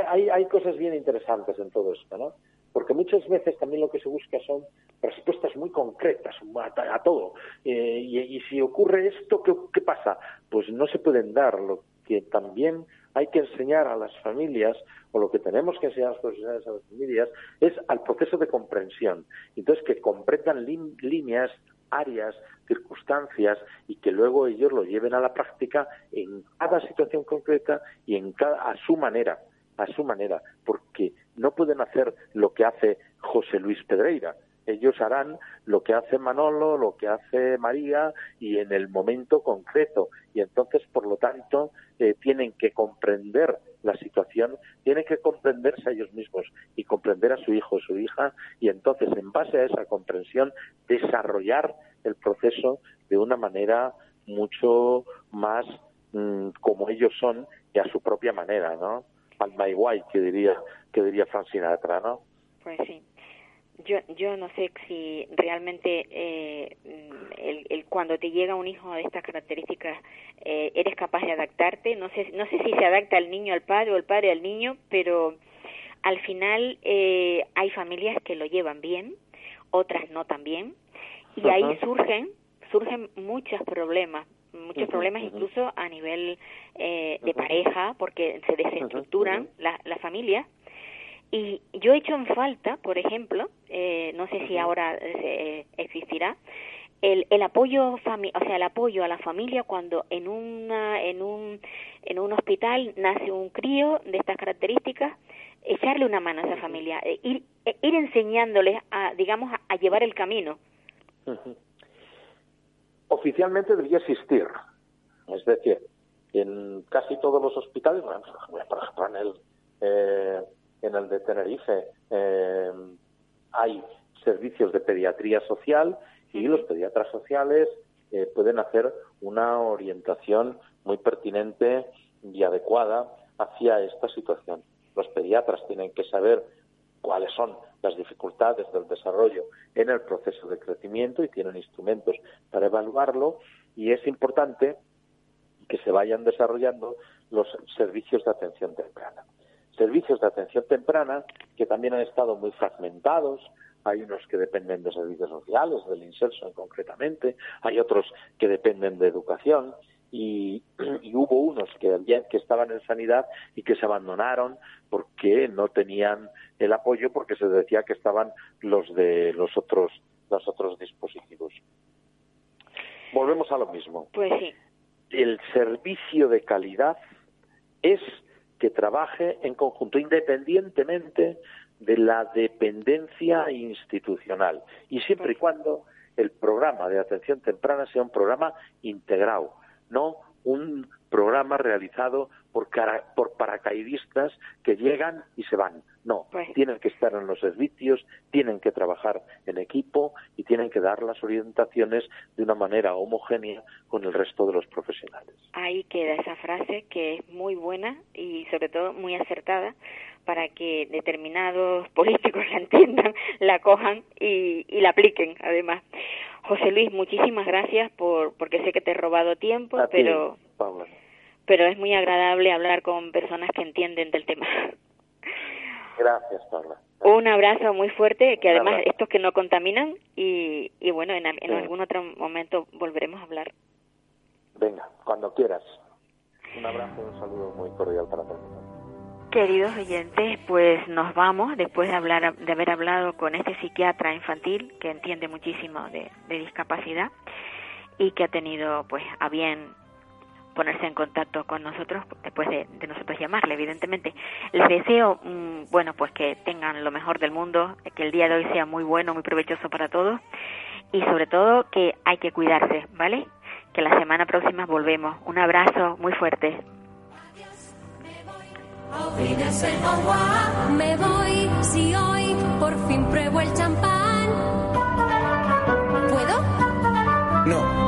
hay, hay cosas bien interesantes en todo esto, ¿no? Porque muchas veces también lo que se busca son respuestas muy concretas a, todo. Eh, y, si ocurre esto, ¿qué, ¿qué pasa? Pues no se pueden dar. Lo que también hay que enseñar a las familias, o lo que tenemos que enseñar a los profesionales a las familias, es al proceso de comprensión. Entonces, que comprendan líneas, áreas, circunstancias y que luego ellos lo lleven a la práctica en cada situación concreta y en cada, a su manera, a su manera, porque no pueden hacer lo que hace José Luis Pedreira, ellos harán lo que hace Manolo, lo que hace María y en el momento concreto. Y entonces, por lo tanto, eh, tienen que comprender la situación, tienen que comprenderse a ellos mismos y comprender a su hijo o su hija y entonces, en base a esa comprensión, desarrollar el proceso de una manera mucho más mm, como ellos son y a su propia manera, ¿no? Alma igual que diría que diría Francina Sinatra, ¿no? Pues sí. Yo yo no sé si realmente eh, el, el, cuando te llega un hijo de estas características eh, eres capaz de adaptarte. No sé no sé si se adapta el niño al padre o el padre al niño pero al final eh, hay familias que lo llevan bien otras no tan bien y ahí surgen surgen muchos problemas muchos problemas incluso a nivel eh, de pareja porque se desestructuran las familias y yo he hecho en falta, por ejemplo, eh, no sé si ahora eh, existirá, el, el apoyo o sea el apoyo a la familia cuando en una en un en un hospital nace un crío de estas características echarle una mano a esa familia eh, ir ir enseñándoles a digamos a, llevar el camino oficialmente debería existir es decir en casi todos los hospitales por ejemplo en el eh, en el de Tenerife eh, hay servicios de pediatría social y los pediatras sociales eh, pueden hacer una orientación muy pertinente y adecuada hacia esta situación. Los pediatras tienen que saber cuáles son las dificultades del desarrollo en el proceso de crecimiento y tienen instrumentos para evaluarlo y es importante que se vayan desarrollando los servicios de atención temprana. Servicios de atención temprana que también han estado muy fragmentados. Hay unos que dependen de servicios sociales, del inserso concretamente, hay otros que dependen de educación (clears throat) y, hubo unos que, que estaban en sanidad y que se abandonaron porque no tenían el apoyo porque se decía que estaban los de los otros los otros dispositivos. Volvemos a lo mismo. Pues sí. El servicio de calidad es que trabaje en conjunto, independientemente de la dependencia institucional y siempre y cuando el programa de atención temprana sea un programa integrado, no un programa realizado por, por paracaidistas que llegan y se van. No, pues tienen que estar en los servicios, tienen que trabajar en equipo y tienen que dar las orientaciones de una manera homogénea con el resto de los profesionales. Ahí queda esa frase que es muy buena y sobre todo muy acertada para que determinados (laughs) políticos la entiendan, la cojan y, y la apliquen además. José Luis, muchísimas gracias por porque sé que te he robado tiempo, pero pero es muy agradable hablar con personas que entienden del tema. Gracias, Paula. Un abrazo muy fuerte, que además estos que no contaminan y, y bueno, en, en algún otro momento volveremos a hablar. Venga, cuando quieras. Un abrazo y un saludo muy cordial para todos. Queridos oyentes, pues nos vamos después de hablar de haber hablado con este psiquiatra infantil que entiende muchísimo de, de discapacidad y que ha tenido pues a bien ponerse en contacto con nosotros después de, nosotros llamarle, evidentemente. Les deseo, mm, bueno, pues que tengan lo mejor del mundo, que el día de hoy sea muy bueno, muy provechoso para todos y sobre todo que hay que cuidarse, ¿vale? Que la semana próxima volvemos. Un abrazo muy fuerte. Me voy si hoy por fin pruebo el champán. ¿Puedo? No.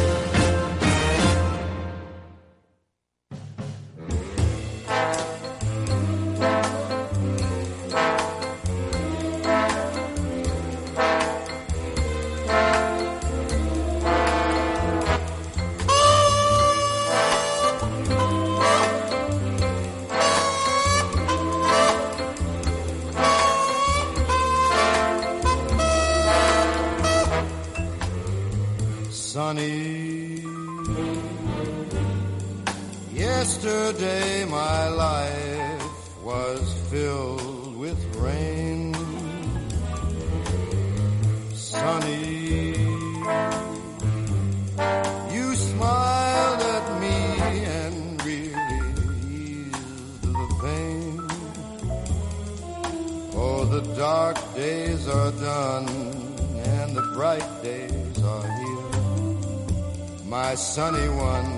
my sunny one,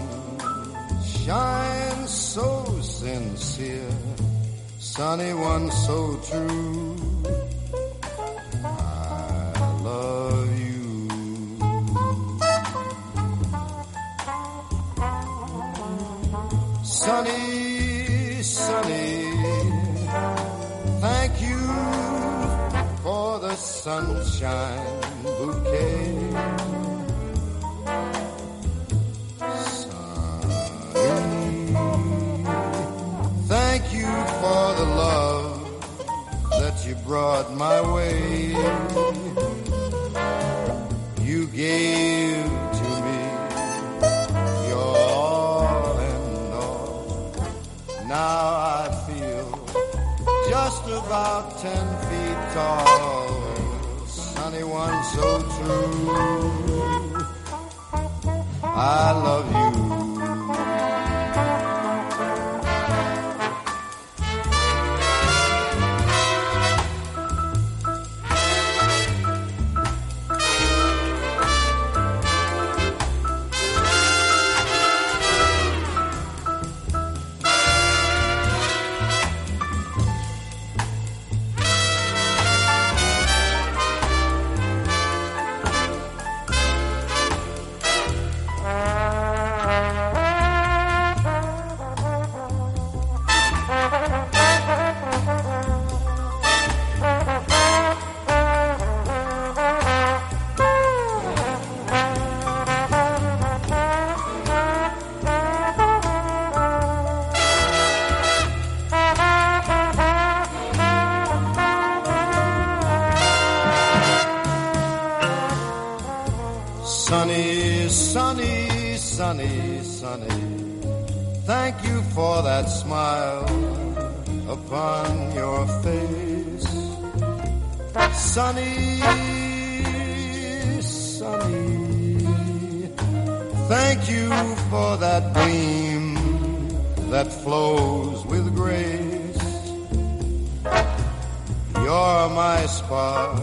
shine so sincere, sunny one so true. I love you. Sunny, sunny, thank you for the sunshine brought my way. You gave to me your all and all. Now I feel just about ten feet tall. Sunny one so true. I love you. Sunny, sunny, sunny, sunny. Thank you for that smile upon your face. Sunny, sunny. Thank you for that beam that flows with grace. You're my spark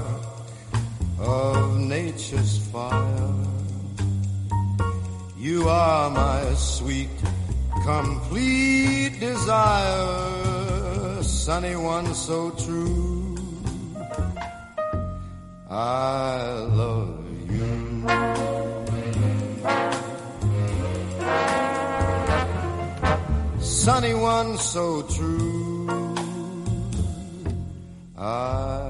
of nature's fire. You are my sweet, complete desire, sunny one so true. I love you. sunny one so true. I